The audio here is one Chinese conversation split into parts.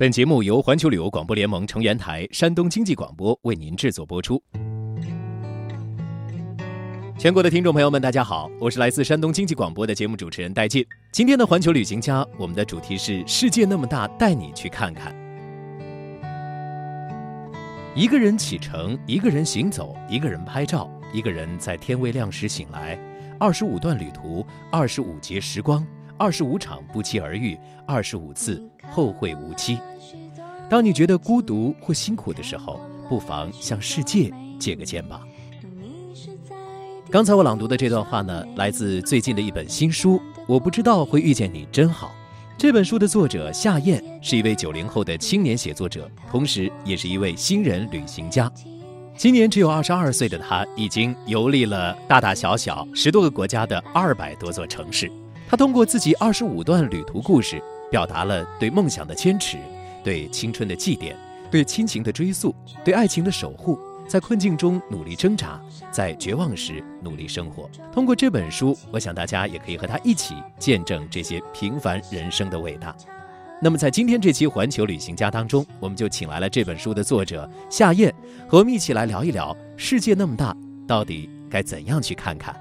本节目由环球旅游广播联盟成员台山东经济广播为您制作播出。全国的听众朋友们，大家好，我是来自山东经济广播的节目主持人戴进。今天的环球旅行家，我们的主题是“世界那么大，带你去看看”。一个人启程，一个人行走，一个人拍照，一个人在天未亮时醒来。二十五段旅途，二十五节时光。二十五场不期而遇，二十五次后会无期。当你觉得孤独或辛苦的时候，不妨向世界借个肩膀。刚才我朗读的这段话呢，来自最近的一本新书。我不知道会遇见你真好。这本书的作者夏燕是一位九零后的青年写作者，同时也是一位新人旅行家。今年只有二十二岁的他，已经游历了大大小小十多个国家的二百多座城市。他通过自己二十五段旅途故事，表达了对梦想的坚持，对青春的祭奠，对亲情的追溯，对爱情的守护，在困境中努力挣扎，在绝望时努力生活。通过这本书，我想大家也可以和他一起见证这些平凡人生的伟大。那么，在今天这期《环球旅行家》当中，我们就请来了这本书的作者夏燕，和我们一起来聊一聊：世界那么大，到底该怎样去看看？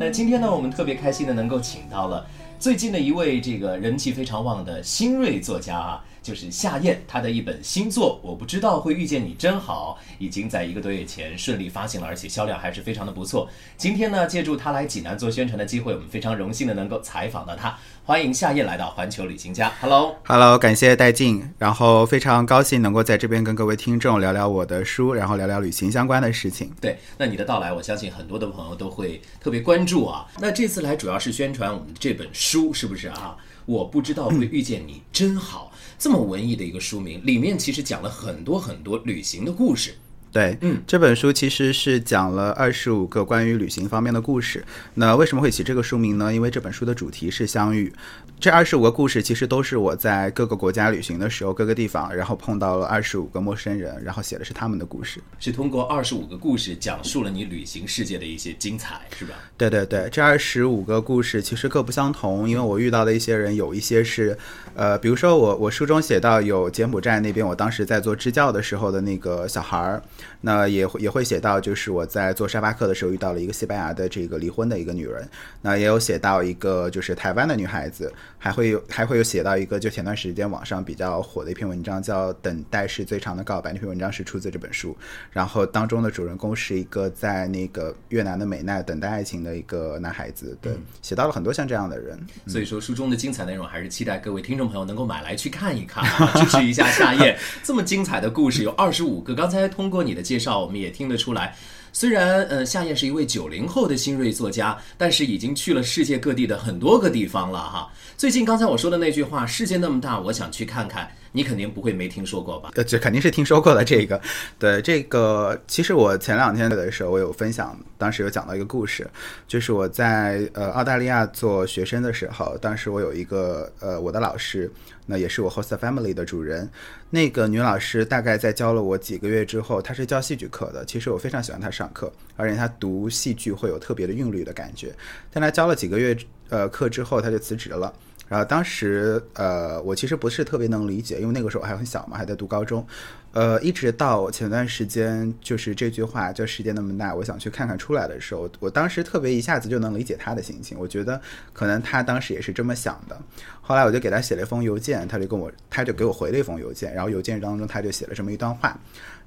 那今天呢，我们特别开心的能够请到了最近的一位这个人气非常旺的新锐作家啊，就是夏燕，她的一本新作《我不知道会遇见你真好》，已经在一个多月前顺利发行了，而且销量还是非常的不错。今天呢，借助他来济南做宣传的机会，我们非常荣幸的能够采访到他。欢迎夏燕来到环球旅行家，Hello，Hello，感谢戴静，然后非常高兴能够在这边跟各位听众聊聊我的书，然后聊聊旅行相关的事情。对，那你的到来，我相信很多的朋友都会特别关注啊。那这次来主要是宣传我们这本书，是不是啊？我不知道会遇见你真好，这么文艺的一个书名，里面其实讲了很多很多旅行的故事。对，嗯，这本书其实是讲了二十五个关于旅行方面的故事。那为什么会起这个书名呢？因为这本书的主题是相遇。这二十五个故事其实都是我在各个国家旅行的时候，各个地方，然后碰到了二十五个陌生人，然后写的是他们的故事。是通过二十五个故事讲述了你旅行世界的一些精彩，是吧？对对对，这二十五个故事其实各不相同，因为我遇到的一些人有一些是，呃，比如说我我书中写到有柬埔寨那边，我当时在做支教的时候的那个小孩儿。那也会也会写到，就是我在做沙发客的时候遇到了一个西班牙的这个离婚的一个女人。那也有写到一个就是台湾的女孩子，还会有还会有写到一个就前段时间网上比较火的一篇文章，叫《等待是最长的告白》。那篇文章是出自这本书，然后当中的主人公是一个在那个越南的美奈等待爱情的一个男孩子。对，写到了很多像这样的人。所以说书中的精彩内容还是期待各位听众朋友能够买来去看一看，支持一下夏夜这么精彩的故事有二十五个。刚才通过你的。介绍我们也听得出来，虽然呃夏燕是一位九零后的新锐作家，但是已经去了世界各地的很多个地方了哈。最近刚才我说的那句话“世界那么大，我想去看看”，你肯定不会没听说过吧？呃，这肯定是听说过的。这个，对这个，其实我前两天的时候，我有分享，当时有讲到一个故事，就是我在呃澳大利亚做学生的时候，当时我有一个呃我的老师。那也是我 host family 的主人，那个女老师大概在教了我几个月之后，她是教戏剧课的。其实我非常喜欢她上课，而且她读戏剧会有特别的韵律的感觉。但她教了几个月呃课之后，她就辞职了。然后当时呃我其实不是特别能理解，因为那个时候还很小嘛，还在读高中。呃，一直到前段时间，就是这句话叫“世界那么大，我想去看看”出来的时候，我当时特别一下子就能理解他的心情。我觉得可能他当时也是这么想的。后来我就给他写了一封邮件，他就跟我，他就给我回了一封邮件。然后邮件当中他就写了这么一段话。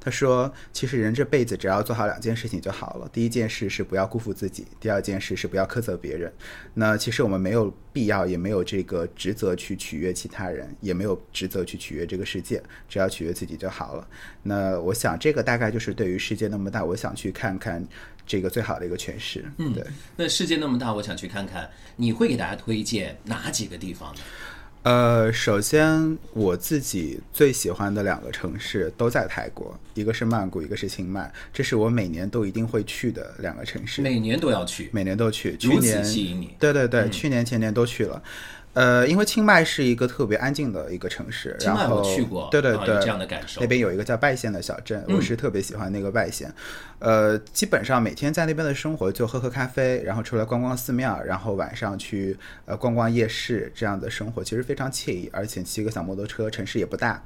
他说：“其实人这辈子只要做好两件事情就好了。第一件事是不要辜负自己，第二件事是不要苛责别人。那其实我们没有必要，也没有这个职责去取悦其他人，也没有职责去取悦这个世界，只要取悦自己就好了。那我想，这个大概就是对于世界那么大，我想去看看这个最好的一个诠释。嗯，对。那世界那么大，我想去看看，你会给大家推荐哪几个地方呢？”呃，首先我自己最喜欢的两个城市都在泰国，一个是曼谷，一个是清迈，这是我每年都一定会去的两个城市。每年都要去，每年都去。去年吸引你？对对对，去年前年都去了。呃，因为清迈是一个特别安静的一个城市，然后我去过，对对对，这样的感受那。边有一个叫拜县的小镇，嗯我是特别喜欢那个拜县。呃，基本上每天在那边的生活就喝喝咖啡，然后出来逛逛寺庙，然后晚上去呃逛逛夜市，这样的生活其实非常惬意，而且骑个小摩托车，城市也不大。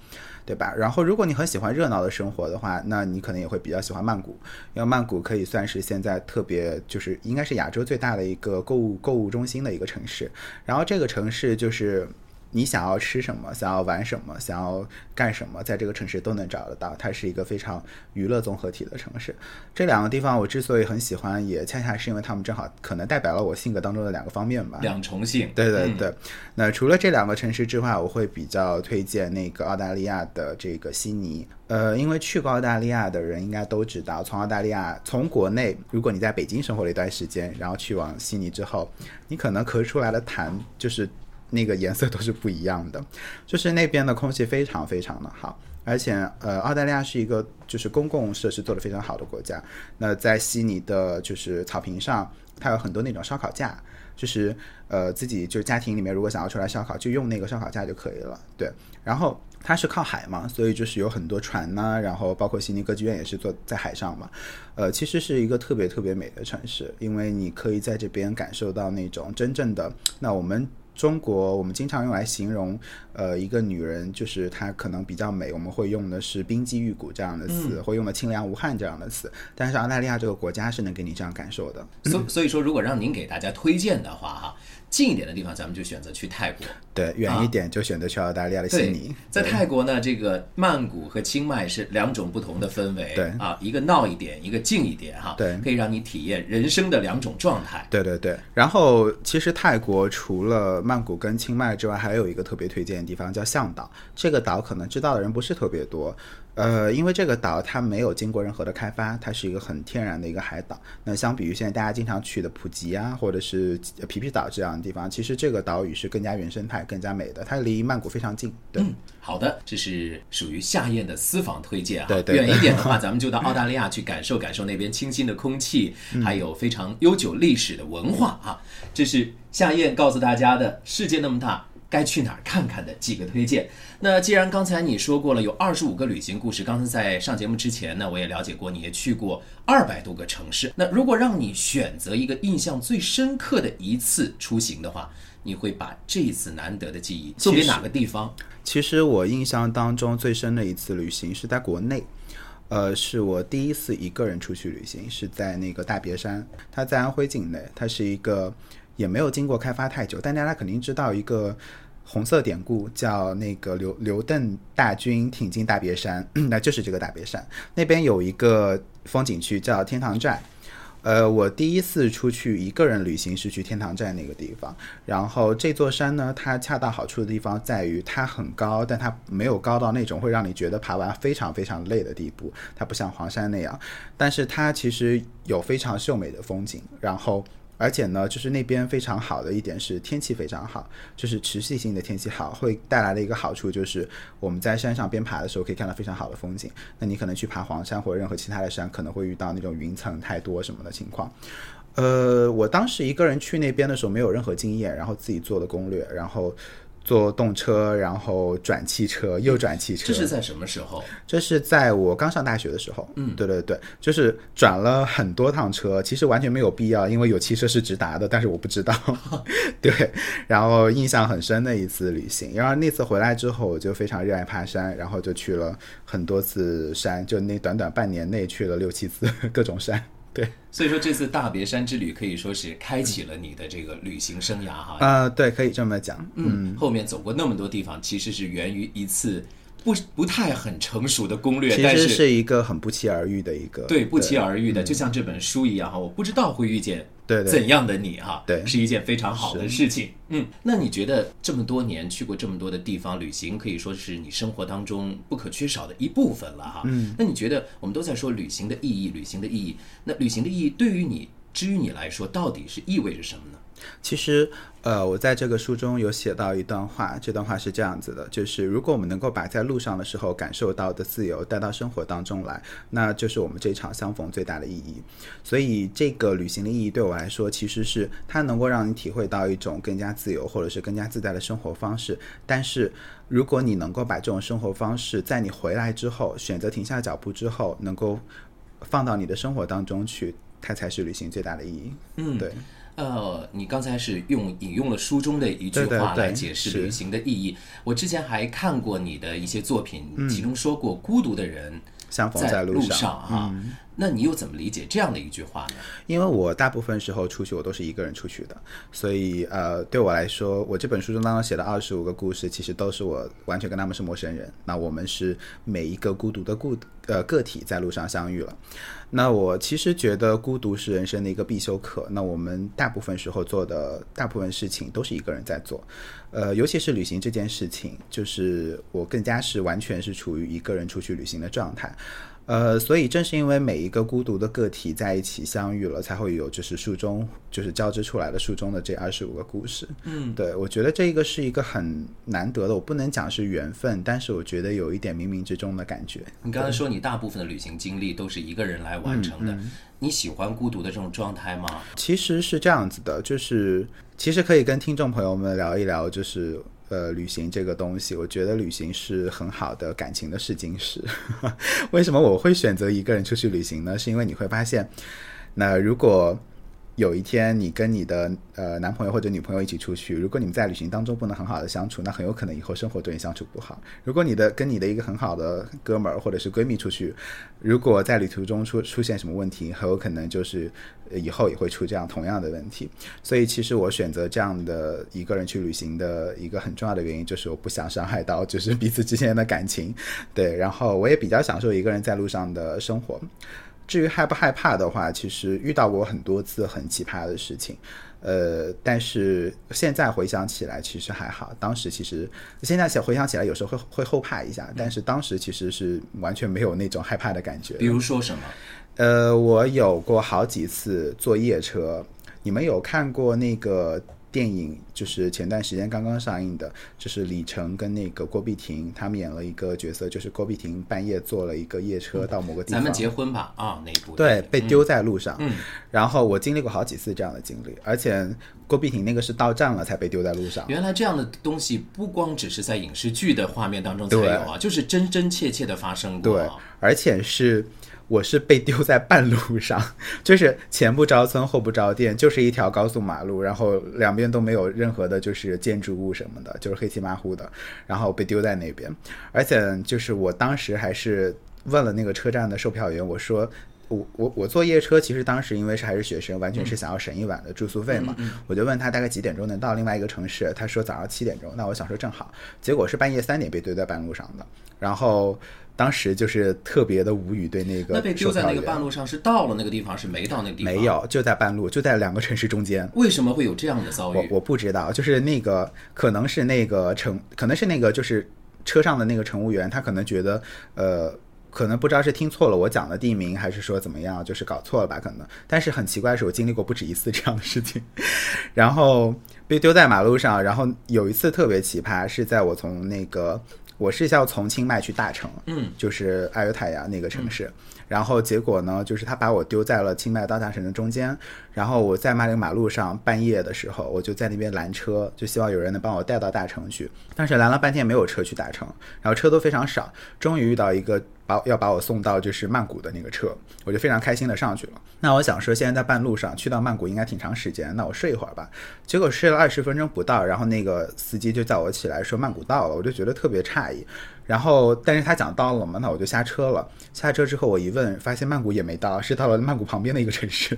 对吧？然后，如果你很喜欢热闹的生活的话，那你可能也会比较喜欢曼谷，因为曼谷可以算是现在特别就是应该是亚洲最大的一个购物购物中心的一个城市。然后这个城市就是你想要吃什么，想要玩什么，想要干什么，在这个城市都能找得到。它是一个非常娱乐综合体的城市。这两个地方我之所以很喜欢，也恰恰是因为他们正好可能代表了我性格当中的两个方面吧。两重性，对对嗯对，那除了这两个城市之外，我会比较推荐那个澳大利亚的这个悉尼。呃，因为去过澳大利亚的人应该都知道，从澳大利亚从国内，如果你在北京生活了一段时间，然后去往悉尼之后，你可能咳出来的痰就是那个颜色都是不一样的，就是那边的空气非常非常的好。而且，呃，澳大利亚是一个就是公共设施做得非常好的国家。那在悉尼的，就是草坪上，它有很多那种烧烤架，就是呃自己就家庭里面如果想要出来烧烤，就用那个烧烤架就可以了。对，然后它是靠海嘛，所以就是有很多船呐、然后包括悉尼歌剧院也是坐在海上嘛。呃，其实是一个特别特别美的城市，因为你可以在这边感受到那种真正的那我们。中国我们经常用来形容，呃，一个女人就是她可能比较美，我们会用的是冰肌玉骨这样的词，会用的清凉无汗这样的词。但是澳大利亚这个国家是能给你这样感受的。所所以说，如果让您给大家推荐的话，哈，近一点的地方咱们就选择去泰国。对，远一点就选择去澳大利亚的悉对尼。，在泰国呢，这个曼谷和清迈是两种不同的氛围，对啊，一个闹一点，一个静一点，哈，对可以让你体验人生的两种状态。对对对，然后其实泰国除了曼谷跟清迈之外，还有一个特别推荐的地方叫向导。这个岛可能知道的人不是特别多，呃，因为这个岛它没有经过任何的开发，它是一个很天然的一个海岛。那相比于现在大家经常去的普吉啊，或者是呃皮皮岛这样的地方，其实这个岛屿是更加原生态、更加美的。它离曼谷非常近，对。好的，这是属于夏燕的私房推荐啊。对对对远一点的话，咱们就到澳大利亚去感受感受那边清新的空气，嗯还有非常悠久历史的文化啊。这是夏燕告诉大家的世界那么大。该去哪儿看看的几个推荐。那既然刚才你说过了有二十五个旅行故事，刚才在上节目之前呢，我也了解过，你也去过二百多个城市。那如果让你选择一个印象最深刻的一次出行的话，你会把这一次难得的记忆送给哪个地方？其实我印象当中最深的一次旅行是在国内，呃，是我第一次一个人出去旅行，是在那个大别山，它在安徽境内，它是一个也没有经过开发太久，但大家肯定知道一个。红色典故叫那个刘刘邓大军挺进大别山，那就是这个大别山那边有一个风景区叫天堂寨，呃，我第一次出去一个人旅行是去天堂寨那个地方，然后这座山呢，它恰到好处的地方在于它很高，但它没有高到那种会让你觉得爬完非常非常累的地步，它不像黄山那样，但是它其实有非常秀美的风景，然后。而且呢，就是那边非常好的一点是天气非常好，就是持续性的天气好，会带来的一个好处就是我们在山上边爬的时候可以看到非常好的风景。那你可能去爬黄山或者任何其他的山，可能会遇到那种云层太多什么的情况。呃，我当时一个人去那边的时候没有任何经验，然后自己做的攻略，然后坐动车，然后转汽车，又转汽车。这是在什么时候？这是在我刚上大学的时候，嗯，对对对，就是转了很多趟车，其实完全没有必要，因为有汽车是直达的，但是我不知道，对，然后印象很深的一次旅行，然后那次回来之后，我就非常热爱爬山，然后就去了很多次山，就那短短半年内去了六七次各种山，对，所以说这次大别山之旅可以说是开启了你的这个旅行生涯哈。呃，对，可以这么讲，嗯，后面走过那么多地方，其实是源于一次不不太很成熟的攻略，其但是实是一个很不期而遇的一个，对不期而遇的，就像这本书一样哈，我不知道会遇见怎样的你哈，对。是一件非常好的事情。嗯，那你觉得这么多年去过这么多的地方旅行，可以说是你生活当中不可缺少的一部分了哈。嗯，那你觉得我们都在说旅行的意义，旅行的意义，那旅行的意义对于你，至于你来说，到底是意味着什么呢？其实，呃，我在这个书中有写到一段话，这段话是这样子的，就是如果我们能够把在路上的时候感受到的自由带到生活当中来，那就是我们这场相逢最大的意义。所以，这个旅行的意义对我来说，其实是它能够让你体会到一种更加自由或者是更加自在的生活方式。但是，如果你能够把这种生活方式在你回来之后，选择停下脚步之后，能够放到你的生活当中去，它才是旅行最大的意义。嗯，对。呃，你刚才是用引用了书中的一句话来解释旅行的意义。我之前还看过你的一些作品，其中说过孤独的人相逢在路上啊。那你又怎么理解这样的一句话呢？因为我大部分时候出去，我都是一个人出去的，所以呃，对我来说，我这本书中当中写的二十五个故事，其实都是我完全跟他们是陌生人。那我们是每一个孤独的孤呃个体在路上相遇了。那我其实觉得孤独是人生的一个必修课。那我们大部分时候做的大部分事情都是一个人在做，呃，尤其是旅行这件事情，就是我更加是完全是处于一个人出去旅行的状态。呃，所以正是因为每一个孤独的个体在一起相遇了，才会有就是书中就是交织出来的书中的这二十五个故事。嗯，对，我觉得这个是一个很难得的，我不能讲是缘分，但是我觉得有一点冥冥之中的感觉。你刚才说你大部分的旅行经历都是一个人来完成的，你喜欢孤独的这种状态吗？其实是这样子的，就是其实可以跟听众朋友们聊一聊，就是。呃，旅行这个东西，我觉得旅行是很好的感情的试金石。为什么我会选择一个人出去旅行呢？是因为你会发现，那如果。有一天，你跟你的呃男朋友或者女朋友一起出去，如果你们在旅行当中不能很好的相处，那很有可能以后生活对你相处不好。如果你的跟你的一个很好的哥们儿或者是闺蜜出去，如果在旅途中出出现什么问题，很有可能就是以后也会出这样同样的问题。所以，其实我选择这样的一个人去旅行的一个很重要的原因，就是我不想伤害到就是彼此之间的感情。对，然后我也比较享受一个人在路上的生活。至于害不害怕的话，其实遇到过很多次很奇葩的事情，呃，但是现在回想起来，其实还好。当时其实现在想回想起来，有时候会会后怕一下，但是当时其实是完全没有那种害怕的感觉。比如说什么？呃，我有过好几次坐夜车，你们有看过那个？电影就是前段时间刚刚上映的，就是李晨跟那个郭碧婷他们演了一个角色，就是郭碧婷半夜坐了一个夜车到某个地方，咱们结婚吧啊那一部对被丢在路上，嗯，然后我经历过好几次这样的经历，而且郭碧婷那个是到站了才被丢在路上。原来这样的东西不光只是在影视剧的画面当中才有啊，就是真真切切的发生过，对，而且是。我是被丢在半路上，就是前不着村后不着店，就是一条高速马路，然后两边都没有任何的，就是建筑物什么的，就是黑漆麻糊的，然后被丢在那边。而且就是我当时还是问了那个车站的售票员，我说我我我坐夜车，其实当时因为是还是学生，完全是想要省一晚的住宿费嘛，我就问他大概几点钟能到另外一个城市，他说早上七点钟，那我想说正好，结果是半夜三点被丢在半路上的，然后。当时就是特别的无语，对那个那被丢在那个半路上是到了那个地方，是没到那个地方？没有，就在半路，就在两个城市中间。为什么会有这样的遭遇？我我不知道，就是那个可能是那个乘，可能是那个就是车上的那个乘务员，他可能觉得呃，可能不知道是听错了我讲的地名，还是说怎么样，就是搞错了吧？可能。但是很奇怪的是，我经历过不止一次这样的事情，然后被丢在马路上，然后有一次特别奇葩，是在我从那个。我是要从清迈去大城，嗯，就是阿尤塔亚那个城市，然后结果呢，就是他把我丢在了清迈到大城的中间，然后我在那个马路上半夜的时候，我就在那边拦车，就希望有人能帮我带到大城去，但是拦了半天没有车去大城，然后车都非常少，终于遇到一个。把要把我送到就是曼谷的那个车，我就非常开心的上去了。那我想说，现在在半路上去到曼谷应该挺长时间，那我睡一会儿吧。结果睡了二十分钟不到，然后那个司机就叫我起来说曼谷到了，我就觉得特别诧异。然后，但是他讲到了嘛，那我就下车了。下车之后，我一问，发现曼谷也没到，是到了曼谷旁边的一个城市。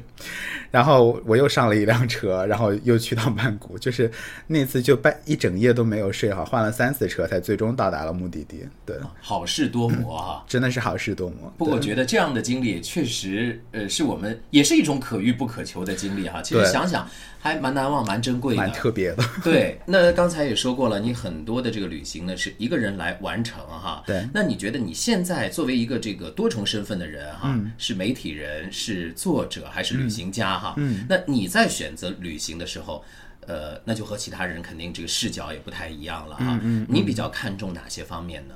然后我又上了一辆车，然后又去到曼谷，就是那次就半一整夜都没有睡好，换了三次车才最终到达了目的地。对，好事多磨哈，真的是好事多磨。不过我觉得这样的经历确实，呃，是我们也是一种可遇不可求的经历哈。其实想想。还蛮难忘，蛮珍贵的，蛮特别的。对，那刚才也说过了，你很多的这个旅行呢，是一个人来完成哈。对那你觉得你现在作为一个这个多重身份的人哈，嗯是媒体人，是作者，还是旅行家哈？嗯，那你在选择旅行的时候。呃，那就和其他人肯定这个视角也不太一样了哈。嗯你比较看重哪些方面呢？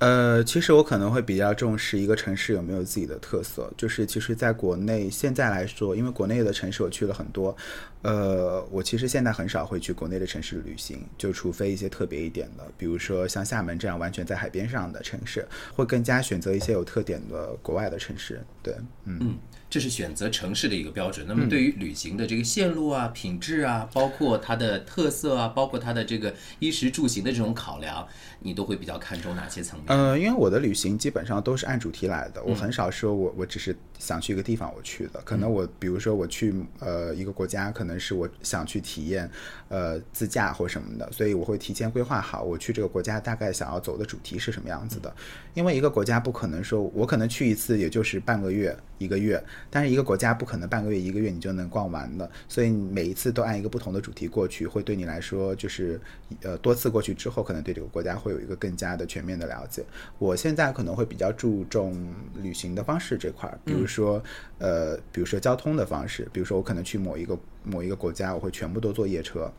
呃，其实我可能会比较重视一个城市有没有自己的特色。就是其实在国内现在来说，因为国内的城市我去了很多，呃，我其实现在很少会去国内的城市旅行，就除非一些特别一点的，比如说像厦门这样完全在海边上的城市，会更加选择一些有特点的国外的城市。对，嗯。这是选择城市的一个标准。那么对于旅行的这个线路啊、品质啊，包括它的特色啊，包括它的这个衣食住行的这种考量，你都会比较看重哪些层面？呃，因为我的旅行基本上都是按主题来的，我很少说我我只是想去一个地方我去的。可能我比如说我去呃一个国家，可能是我想去体验呃自驾或什么的，所以我会提前规划好我去这个国家大概想要走的主题是什么样子的。因为一个国家不可能说我可能去一次也就是半个月一个月，但是一个国家不可能半个月一个月你就能逛完的，所以每一次都按一个不同的主题过去，会对你来说就是呃多次过去之后，可能对这个国家会有一个更加的全面的了解。我现在可能会比较注重旅行的方式这块儿，比如说呃，比如说交通的方式，比如说我可能去某一个某一个国家，我会全部都坐夜车；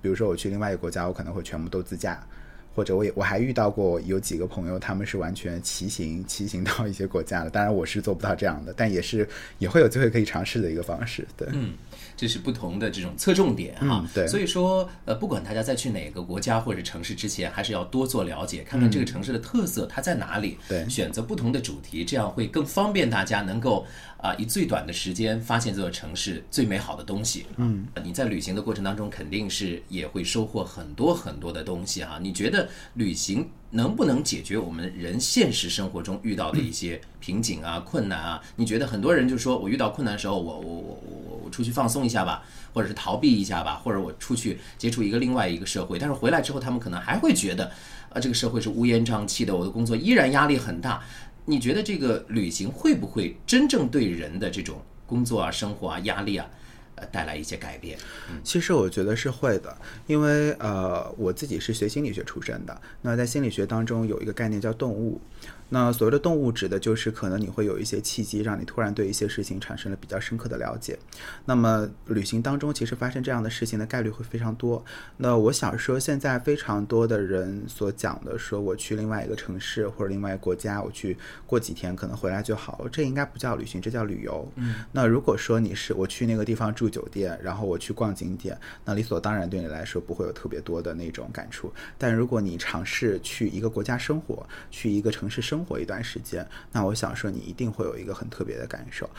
比如说我去另外一个国家，我可能会全部都自驾。或者我也我还遇到过有几个朋友，他们是完全骑行骑行到一些国家的，当然我是做不到这样的，但也是也会有机会可以尝试的一个方式。对，嗯，这是不同的这种侧重点哈。嗯对所以说，呃，不管大家在去哪个国家或者城市之前，还是要多做了解，看看这个城市的特色它在哪里。嗯对选择不同的主题，这样会更方便大家能够啊、以最短的时间发现这座城市最美好的东西。嗯，你在旅行的过程当中，肯定是也会收获很多很多的东西哈。你觉得旅行能不能解决我们人现实生活中遇到的一些瓶颈啊、困难啊？你觉得很多人就说我遇到困难的时候，我我我我我我出去放松一下吧，或者是逃避一下吧，或者我出去接触一个另外一个社会，但是回来之后，他们可能还会觉得啊，这个社会是乌烟瘴气的，我的工作依然压力很大。你觉得这个旅行会不会真正对人的这种工作啊、生活啊、压力啊，呃，带来一些改变？其实我觉得是会的，因为呃，我自己是学心理学出身的。那在心理学当中有一个概念叫动物。那所谓的动物指的就是可能你会有一些契机，让你突然对一些事情产生了比较深刻的了解。那么旅行当中，其实发生这样的事情的概率会非常多。那我想说，现在非常多的人所讲的，说我去另外一个城市或者另外一个国家，我去过几天，可能回来就好了。这应该不叫旅行，这叫旅游。嗯。那如果说你是我去那个地方住酒店，然后我去逛景点，那理所当然对你来说不会有特别多的那种感触。但如果你尝试去一个国家生活，去一个城市生活一段时间，那我想说你一定会有一个很特别的感受。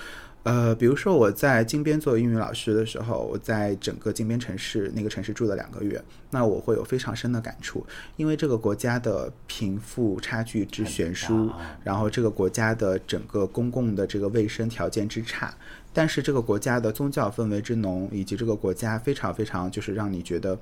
呃，比如说我在金边做英语老师的时候，我在整个金边城市那个城市住了两个月，那我会有非常深的感触，因为这个国家的贫富差距之悬殊然后这个国家的整个公共的这个卫生条件之差，但是这个国家的宗教氛围之浓，以及这个国家非常非常就是让你觉得。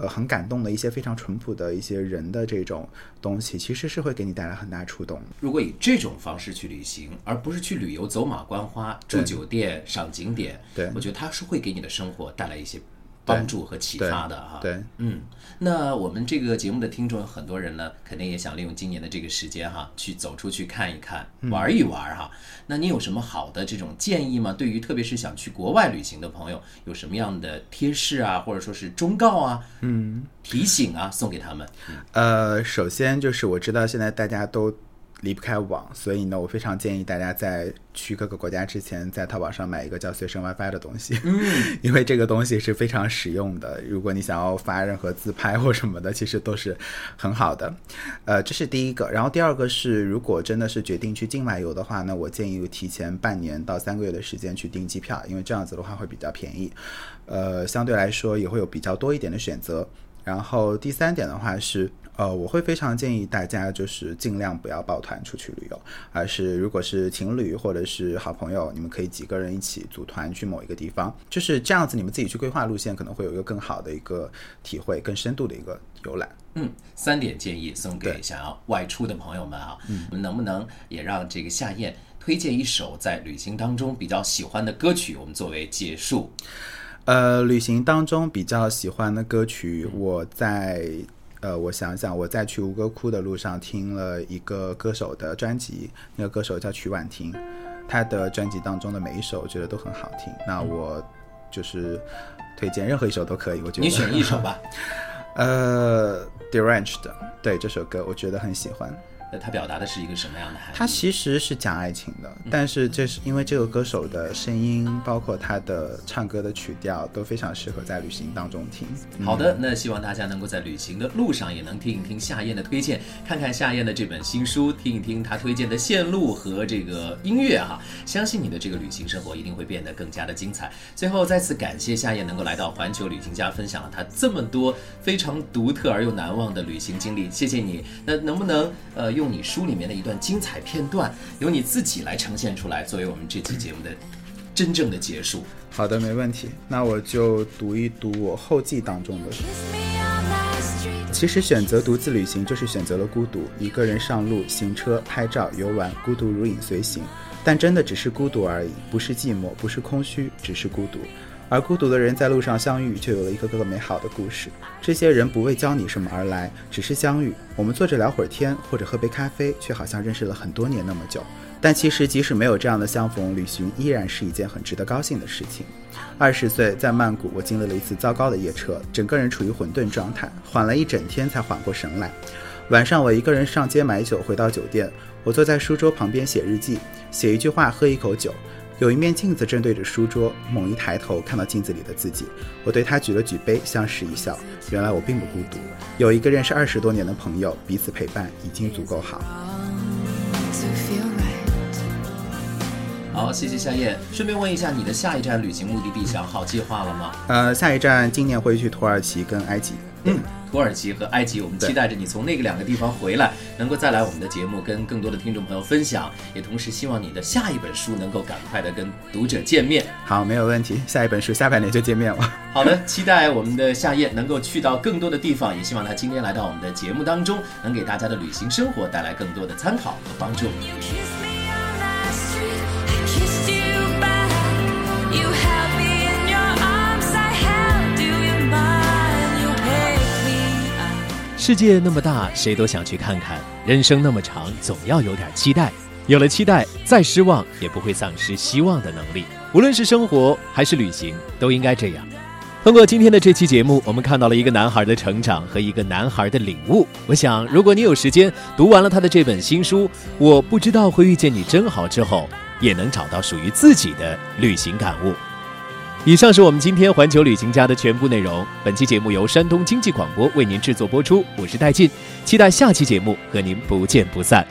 呃，很感动的一些非常淳朴的一些人的这种东西，其实是会给你带来很大触动。如果以这种方式去旅行，而不是去旅游走马观花、住酒店、赏景点，对我觉得它是会给你的生活带来一些帮助和启发的哈。对，嗯，那我们这个节目的听众很多人呢，肯定也想利用今年的这个时间哈，去走出去看一看、玩一玩哈。那你有什么好的这种建议吗？对于特别是想去国外旅行的朋友，有什么样的贴士啊，或者说是忠告啊、嗯，提醒啊，送给他们？呃，首先就是我知道现在大家都离不开网，所以呢，我非常建议大家在去各个国家之前，在淘宝上买一个叫随身 WiFi 的东西，嗯，因为这个东西是非常实用的。如果你想要发任何自拍或什么的，其实都是很好的。呃，这是第一个。然后第二个是，如果真的是决定去境外游的话，那我建议提前半年到三个月的时间去订机票，因为这样子的话会比较便宜，呃，相对来说也会有比较多一点的选择。然后第三点的话是，呃，我会非常建议大家就是尽量不要抱团出去旅游，而是如果是情侣或者是好朋友，你们可以几个人一起组团去某一个地方，就是这样子，你们自己去规划路线，可能会有一个更好的一个体会，更深度的一个游览。嗯，三点建议送给想要外出的朋友们啊，我们能不能也让这个夏燕推荐一首在旅行当中比较喜欢的歌曲，我们作为结束？呃，旅行当中比较喜欢的歌曲，我在呃，我想想，我在去吴哥窟的路上听了一个歌手的专辑，那个歌手叫曲婉婷，她的专辑当中的每一首我觉得都很好听。那我就是推荐任何一首都可以，我觉得你选一首吧。呃，Deranged，对这首歌我觉得很喜欢。那他表达的是一个什么样的含义？他其实是讲爱情的，但是这是因为这个歌手的声音，包括他的唱歌的曲调都非常适合在旅行当中听。好的，那希望大家能够在旅行的路上也能听一听夏燕的推荐，看看夏燕的这本新书，听一听他推荐的线路和这个音乐哈。相信你的这个旅行生活一定会变得更加的精彩。最后再次感谢夏燕能够来到环球旅行家，分享了他这么多非常独特而又难忘的旅行经历。谢谢你。那能不能呃？用你书里面的一段精彩片段，由你自己来呈现出来，作为我们这期节目的真正的结束。好的，没问题。那我就读一读我后记当中的。其实选择独自旅行，就是选择了孤独，一个人上路、行车、拍照、游玩，孤独如影随形。但真的只是孤独而已，不是寂寞，不是空虚，只是孤独。而孤独的人在路上相遇，就有了一个个美好的故事。这些人不为教你什么而来，只是相遇。我们坐着聊会儿天，或者喝杯咖啡，却好像认识了很多年那么久。但其实，即使没有这样的相逢，旅行依然是一件很值得高兴的事情。二十岁在曼谷，我经历了一次糟糕的夜车，整个人处于混沌状态，缓了一整天才缓过神来。晚上，我一个人上街买酒，回到酒店，我坐在书桌旁边写日记，写一句话，喝一口酒。有一面镜子正对着书桌，猛一抬头看到镜子里的自己，我对他举了举杯，相视一笑。原来我并不孤独，有一个认识二十多年的朋友，彼此陪伴已经足够好。好，谢谢夏燕。顺便问一下，你的下一站旅行目的地想好计划了吗？呃，下一站今年会去土耳其跟埃及。嗯。土耳其和埃及，我们期待着你从那个两个地方回来，能够再来我们的节目，跟更多的听众朋友分享。也同时希望你的下一本书能够赶快的跟读者见面。好，没有问题，下一本书下半年就见面了。好的，期待我们的夏夜能够去到更多的地方，也希望他今天来到我们的节目当中，能给大家的旅行生活带来更多的参考和帮助。世界那么大，谁都想去看看。人生那么长，总要有点期待。有了期待，再失望也不会丧失希望的能力。无论是生活还是旅行，都应该这样。通过今天的这期节目，我们看到了一个男孩的成长和一个男孩的领悟。我想，如果你有时间读完了他的这本新书《我不知道会遇见你真好》之后，也能找到属于自己的旅行感悟。以上是我们今天环球旅行家的全部内容。本期节目由山东经济广播为您制作播出，我是戴进，期待下期节目和您不见不散。